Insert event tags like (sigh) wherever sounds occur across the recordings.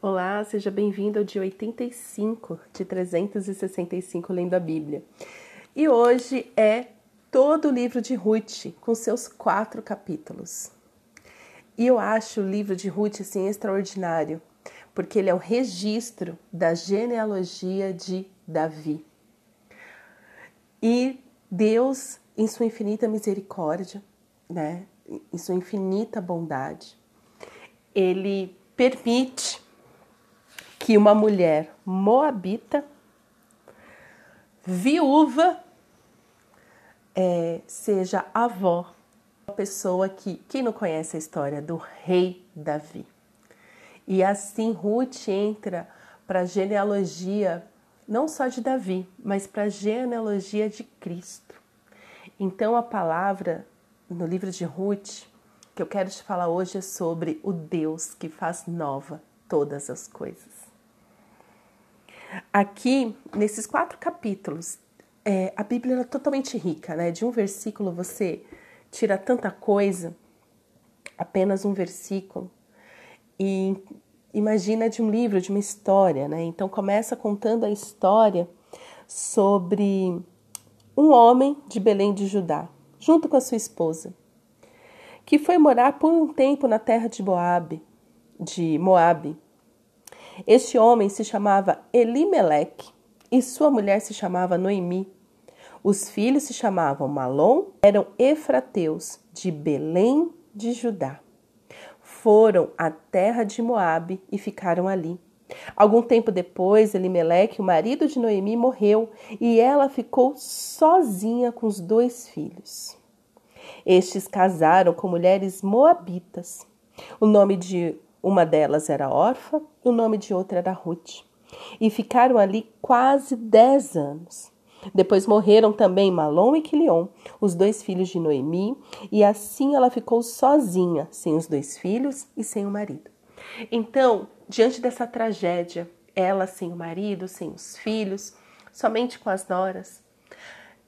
Olá, seja bem-vindo ao dia 85 de 365 lendo a Bíblia. E hoje é todo o livro de Ruth, com seus quatro capítulos. E eu acho o livro de Ruth assim extraordinário, porque ele é o registro da genealogia de Davi. E Deus, em sua infinita misericórdia, né, em sua infinita bondade, ele permite que uma mulher moabita, viúva, é, seja avó, uma pessoa que, quem não conhece a história do rei Davi? E assim Ruth entra para a genealogia não só de Davi, mas para a genealogia de Cristo. Então a palavra no livro de Ruth que eu quero te falar hoje é sobre o Deus que faz nova todas as coisas. Aqui, nesses quatro capítulos, é, a Bíblia é totalmente rica, né? De um versículo você tira tanta coisa, apenas um versículo. E imagina de um livro, de uma história, né? Então começa contando a história sobre um homem de Belém de Judá, junto com a sua esposa, que foi morar por um tempo na terra de Moabe, de Moabe, este homem se chamava Elimeleque e sua mulher se chamava Noemi. Os filhos se chamavam Malom, eram efrateus de Belém de Judá. Foram à terra de Moabe e ficaram ali. Algum tempo depois, Elimeleque, o marido de Noemi, morreu e ela ficou sozinha com os dois filhos. Estes casaram com mulheres moabitas. O nome de uma delas era órfã, o nome de outra era Ruth. E ficaram ali quase dez anos. Depois morreram também Malom e Quilion, os dois filhos de Noemi, e assim ela ficou sozinha, sem os dois filhos e sem o marido. Então, diante dessa tragédia, ela sem o marido, sem os filhos, somente com as noras,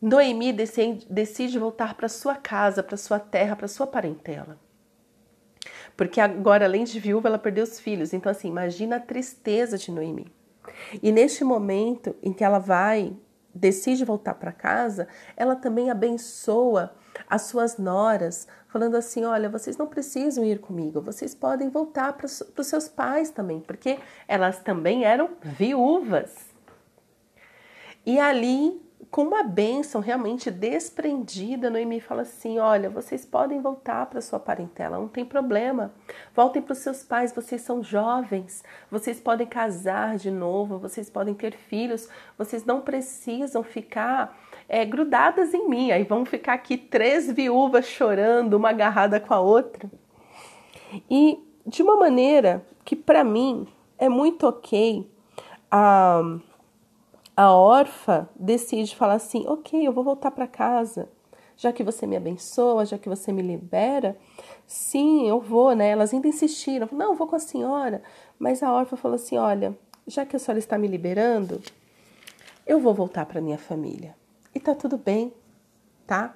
Noemi decide voltar para sua casa, para sua terra, para sua parentela. Porque agora, além de viúva, ela perdeu os filhos. Então, assim, imagina a tristeza de Noemi. E neste momento em que ela vai, decide voltar para casa, ela também abençoa as suas noras, falando assim: olha, vocês não precisam ir comigo, vocês podem voltar para os seus pais também, porque elas também eram viúvas. E ali com uma bênção realmente desprendida, Noemi fala assim: Olha, vocês podem voltar para sua parentela, não tem problema. Voltem para os seus pais, vocês são jovens, vocês podem casar de novo, vocês podem ter filhos, vocês não precisam ficar é, grudadas em mim. Aí vão ficar aqui três viúvas chorando, uma agarrada com a outra. E de uma maneira que para mim é muito ok. Um, a órfã decide falar assim: ok, eu vou voltar para casa, já que você me abençoa, já que você me libera, sim, eu vou, né? Elas ainda insistiram: não, vou com a senhora. Mas a órfã falou assim: olha, já que a senhora está me liberando, eu vou voltar para minha família. E tá tudo bem, tá?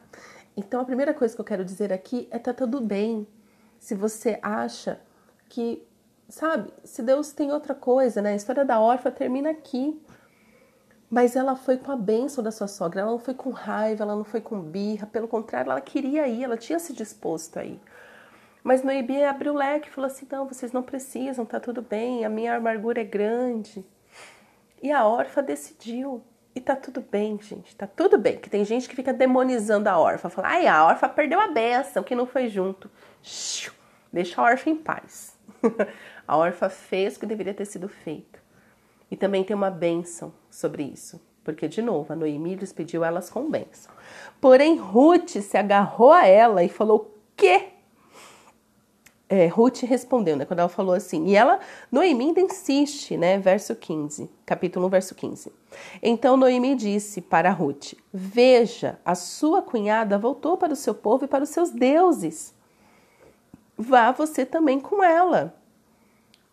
Então a primeira coisa que eu quero dizer aqui é tá tudo bem. Se você acha que, sabe, se Deus tem outra coisa, né? A história da órfã termina aqui. Mas ela foi com a bênção da sua sogra, ela não foi com raiva, ela não foi com birra, pelo contrário, ela queria ir, ela tinha se disposto a ir. Mas Noemi abriu o leque e falou assim: não, vocês não precisam, tá tudo bem, a minha amargura é grande. E a órfã decidiu. E tá tudo bem, gente, tá tudo bem. Que tem gente que fica demonizando a órfã, fala, ai, a órfã perdeu a benção, que não foi junto. Deixa a órfã em paz. (laughs) a órfã fez o que deveria ter sido feito. E também tem uma bênção sobre isso, porque, de novo, a Noemi despediu elas com bênção. Porém, Ruth se agarrou a ela e falou: Quê? É, Ruth respondeu, né? Quando ela falou assim, e ela, Noemi ainda insiste, né? Verso 15, capítulo 1, verso 15. Então Noemi disse para Ruth: Veja, a sua cunhada voltou para o seu povo e para os seus deuses. Vá você também com ela.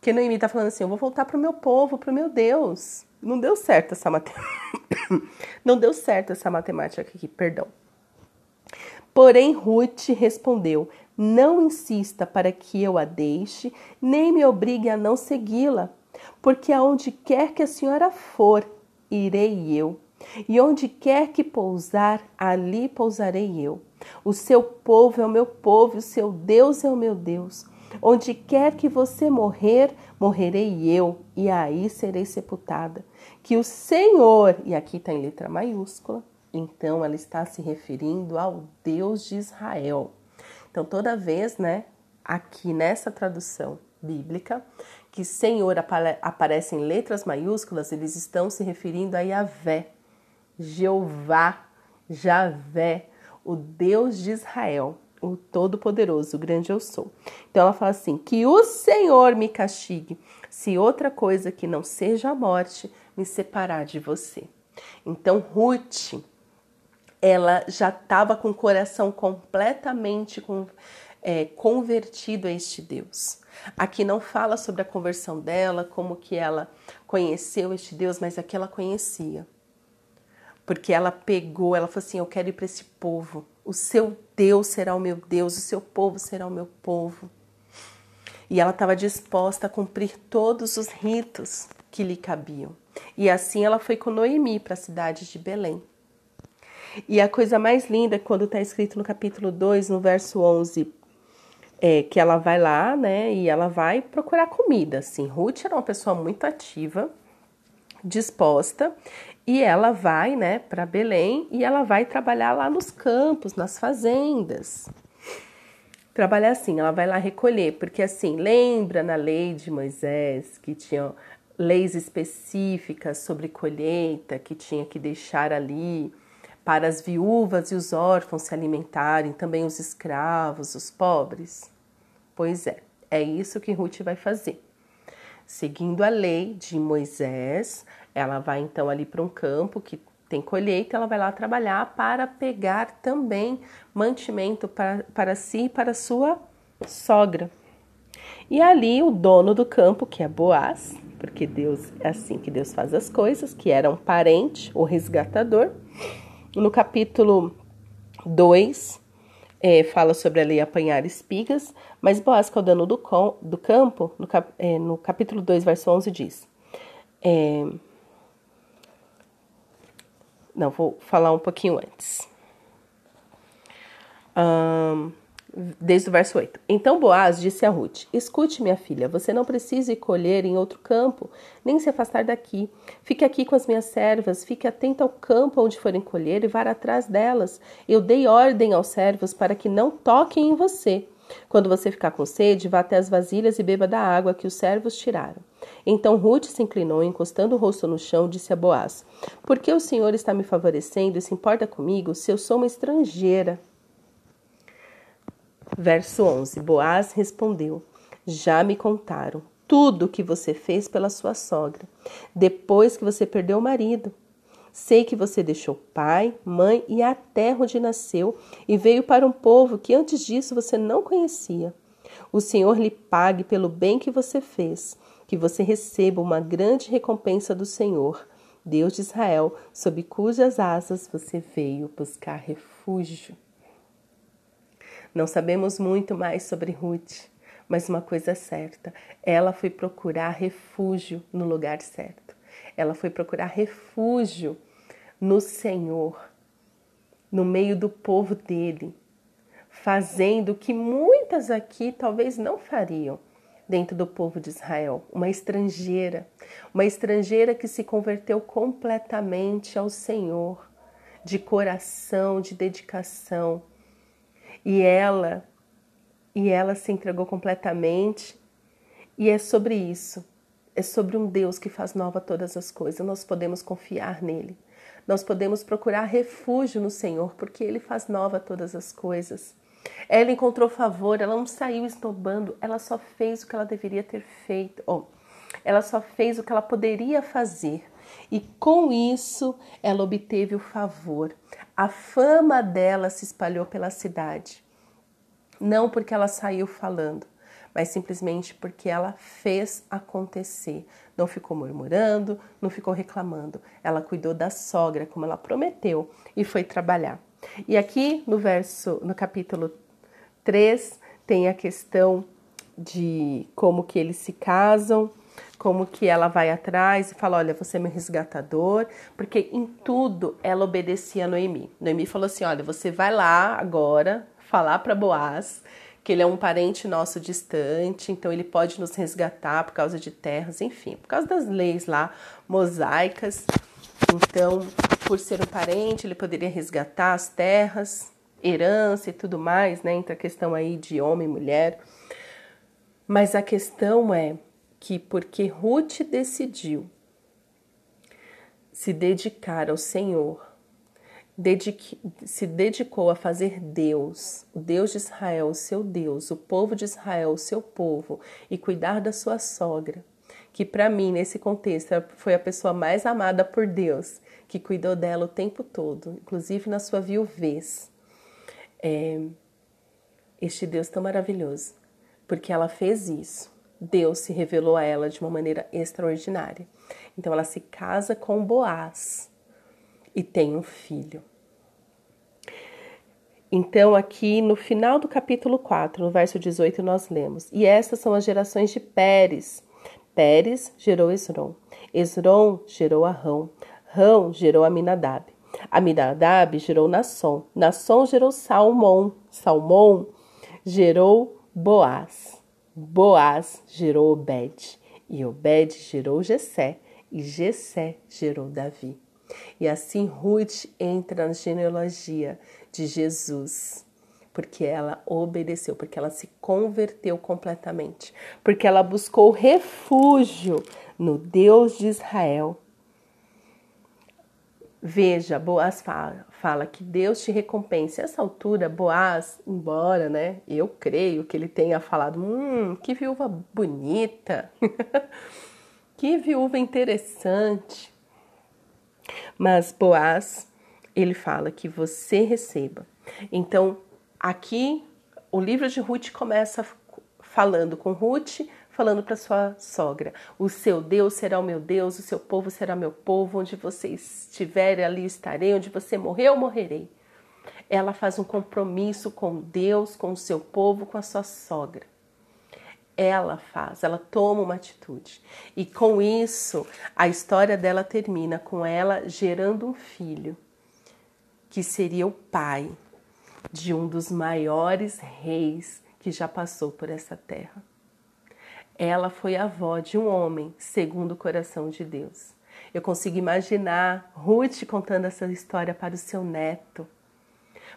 Que Noemi está falando assim: eu vou voltar para o meu povo, para o meu Deus. Não deu certo essa matemática. (coughs) Não deu certo essa matemática aqui, perdão. Porém, Ruth respondeu: Não insista para que eu a deixe, nem me obrigue a não segui-la. porque aonde quer que a senhora for, irei eu. E onde quer que pousar, ali pousarei eu. O seu povo é o meu povo, o seu Deus é o meu Deus. Onde quer que você morrer, morrerei eu, e aí serei sepultada. Que o Senhor, e aqui está em letra maiúscula, então ela está se referindo ao Deus de Israel. Então, toda vez, né, aqui nessa tradução bíblica, que Senhor aparece em letras maiúsculas, eles estão se referindo a Yahvé, Jeová, Javé, o Deus de Israel, o Todo-Poderoso, o grande eu sou. Então ela fala assim: que o Senhor me castigue, se outra coisa que não seja a morte me separar de você. Então Ruth, ela já estava com o coração completamente com, é, convertido a este Deus. Aqui não fala sobre a conversão dela, como que ela conheceu este Deus, mas aqui ela conhecia. Porque ela pegou, ela falou assim: Eu quero ir para esse povo. O seu Deus será o meu Deus, o seu povo será o meu povo. E ela estava disposta a cumprir todos os ritos que lhe cabiam. E assim ela foi com Noemi para a cidade de Belém. E a coisa mais linda, quando está escrito no capítulo 2, no verso 11, é que ela vai lá, né, e ela vai procurar comida, assim. Ruth era uma pessoa muito ativa, disposta, e ela vai, né, para Belém e ela vai trabalhar lá nos campos, nas fazendas. Trabalhar assim, ela vai lá recolher, porque assim, lembra na lei de Moisés que tinha leis específicas sobre colheita, que tinha que deixar ali para as viúvas e os órfãos se alimentarem, também os escravos, os pobres? Pois é, é isso que Ruth vai fazer. Seguindo a lei de Moisés, ela vai então ali para um campo que tem colheita, ela vai lá trabalhar para pegar também mantimento para, para si e para sua sogra. E ali o dono do campo, que é Boaz, porque Deus é assim que Deus faz as coisas, que era um parente, o resgatador, no capítulo 2, é, fala sobre a lei apanhar espigas, mas Boaz, que é o dono do, com, do campo, no, cap, é, no, capítulo 2, verso 11, diz: é, Não, vou falar um pouquinho antes. Um, desde o verso 8. Então Boaz disse a Ruth: Escute, minha filha, você não precisa ir colher em outro campo, nem se afastar daqui. Fique aqui com as minhas servas, fique atenta ao campo onde forem colher e vá atrás delas. Eu dei ordem aos servos para que não toquem em você. Quando você ficar com sede, vá até as vasilhas e beba da água que os servos tiraram. Então Ruth se inclinou, encostando o rosto no chão, disse a Boaz: Por que o Senhor está me favorecendo e se importa comigo se eu sou uma estrangeira? Verso 11: Boaz respondeu: Já me contaram tudo o que você fez pela sua sogra, depois que você perdeu o marido. Sei que você deixou pai, mãe e a terra onde nasceu e veio para um povo que antes disso você não conhecia. O Senhor lhe pague pelo bem que você fez, que você receba uma grande recompensa do Senhor, Deus de Israel, sob cujas asas você veio buscar refúgio. Não sabemos muito mais sobre Ruth, mas uma coisa é certa: ela foi procurar refúgio no lugar certo. Ela foi procurar refúgio no Senhor, no meio do povo dele, fazendo o que muitas aqui talvez não fariam dentro do povo de Israel, uma estrangeira, uma estrangeira que se converteu completamente ao Senhor, de coração, de dedicação, e ela e ela se entregou completamente. E é sobre isso. É sobre um Deus que faz nova todas as coisas. Nós podemos confiar nele. Nós podemos procurar refúgio no Senhor, porque ele faz nova todas as coisas. Ela encontrou favor, ela não saiu esnobando, ela só fez o que ela deveria ter feito. Ela só fez o que ela poderia fazer. E com isso, ela obteve o favor. A fama dela se espalhou pela cidade. Não porque ela saiu falando, mas simplesmente porque ela fez acontecer. Não ficou murmurando, não ficou reclamando. Ela cuidou da sogra como ela prometeu e foi trabalhar. E aqui no verso, no capítulo 3, tem a questão de como que eles se casam, como que ela vai atrás e fala, olha, você é meu resgatador, porque em tudo ela obedecia a Noemi. Noemi falou assim, olha, você vai lá agora falar para Boaz que ele é um parente nosso distante, então ele pode nos resgatar por causa de terras, enfim, por causa das leis lá mosaicas. Então, por ser um parente, ele poderia resgatar as terras, herança e tudo mais, né? Entre a questão aí de homem e mulher. Mas a questão é que porque Ruth decidiu se dedicar ao Senhor, dedique, se dedicou a fazer Deus, o Deus de Israel, o seu Deus, o povo de Israel, o seu povo, e cuidar da sua sogra, que para mim, nesse contexto, foi a pessoa mais amada por Deus, que cuidou dela o tempo todo, inclusive na sua viuvez. É, este Deus tão maravilhoso, porque ela fez isso Deus se revelou a ela de uma maneira extraordinária. Então ela se casa com Boaz e tem um filho. Então, aqui no final do capítulo 4, no verso 18, nós lemos: E estas são as gerações de Pérez. Pérez gerou Esron. Esron gerou Arão. Rão gerou Aminadab. Aminadab gerou Nasson. Nasson gerou Salmão. Salmão gerou Boaz. Boaz gerou Obed, e Obed gerou Jessé, e Jessé gerou Davi. E assim Ruth entra na genealogia de Jesus, porque ela obedeceu, porque ela se converteu completamente, porque ela buscou refúgio no Deus de Israel Veja, Boaz fala, fala que Deus te recompense. Essa altura, Boaz, embora, né, eu creio que ele tenha falado, hum, que viúva bonita, (laughs) que viúva interessante. Mas Boaz, ele fala que você receba. Então, aqui o livro de Ruth começa falando com Ruth, falando para sua sogra: O seu Deus será o meu Deus, o seu povo será meu povo, onde você estiver, ali estarei, onde você morrer, eu morrerei. Ela faz um compromisso com Deus, com o seu povo, com a sua sogra. Ela faz, ela toma uma atitude. E com isso, a história dela termina com ela gerando um filho, que seria o pai de um dos maiores reis que já passou por essa terra. Ela foi avó de um homem segundo o coração de Deus. Eu consigo imaginar Ruth contando essa história para o seu neto.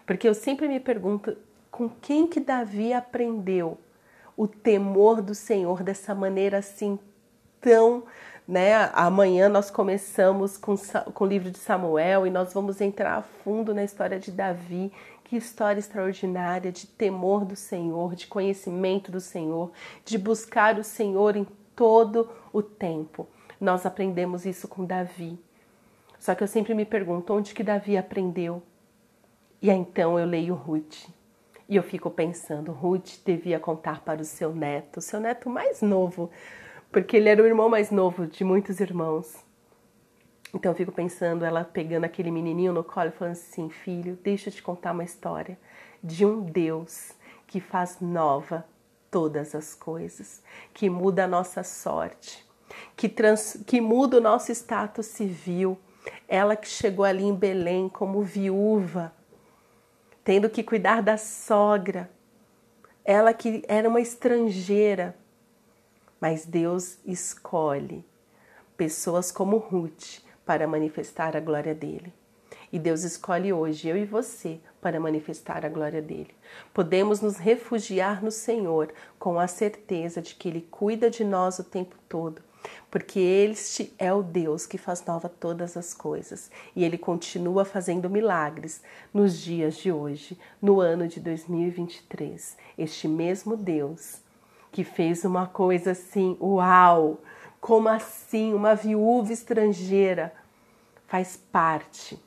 Porque eu sempre me pergunto com quem que Davi aprendeu o temor do Senhor dessa maneira assim tão, né? Amanhã nós começamos com, com o livro de Samuel e nós vamos entrar a fundo na história de Davi que história extraordinária de temor do Senhor, de conhecimento do Senhor, de buscar o Senhor em todo o tempo. Nós aprendemos isso com Davi. Só que eu sempre me pergunto onde que Davi aprendeu. E aí, então eu leio Ruth. E eu fico pensando, Ruth devia contar para o seu neto, seu neto mais novo, porque ele era o irmão mais novo de muitos irmãos. Então eu fico pensando, ela pegando aquele menininho no colo e falando assim: Filho, deixa eu te contar uma história de um Deus que faz nova todas as coisas, que muda a nossa sorte, que, trans, que muda o nosso status civil. Ela que chegou ali em Belém como viúva, tendo que cuidar da sogra, ela que era uma estrangeira, mas Deus escolhe pessoas como Ruth para manifestar a glória dele. E Deus escolhe hoje eu e você para manifestar a glória dele. Podemos nos refugiar no Senhor com a certeza de que ele cuida de nós o tempo todo, porque este é o Deus que faz nova todas as coisas e ele continua fazendo milagres nos dias de hoje, no ano de 2023. Este mesmo Deus que fez uma coisa assim, uau! Como assim uma viúva estrangeira faz parte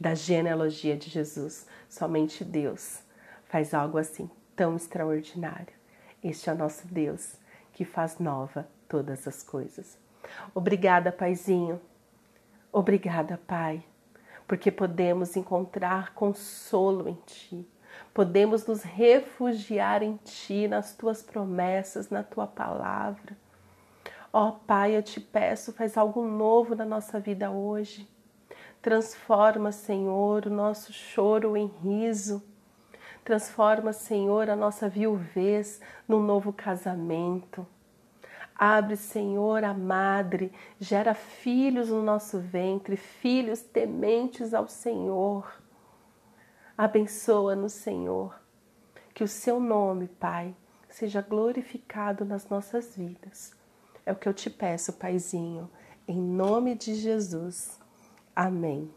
da genealogia de Jesus? Somente Deus faz algo assim tão extraordinário. Este é o nosso Deus que faz nova todas as coisas. Obrigada, Paizinho. Obrigada, Pai, porque podemos encontrar consolo em Ti. Podemos nos refugiar em Ti, nas Tuas promessas, na Tua palavra. Ó oh, Pai, eu te peço, faz algo novo na nossa vida hoje. Transforma, Senhor, o nosso choro em riso. Transforma, Senhor, a nossa viuvez num novo casamento. Abre, Senhor, a madre, gera filhos no nosso ventre, filhos tementes ao Senhor. Abençoa-nos, Senhor, que o seu nome, Pai, seja glorificado nas nossas vidas. É o que eu te peço, Paizinho, em nome de Jesus. Amém.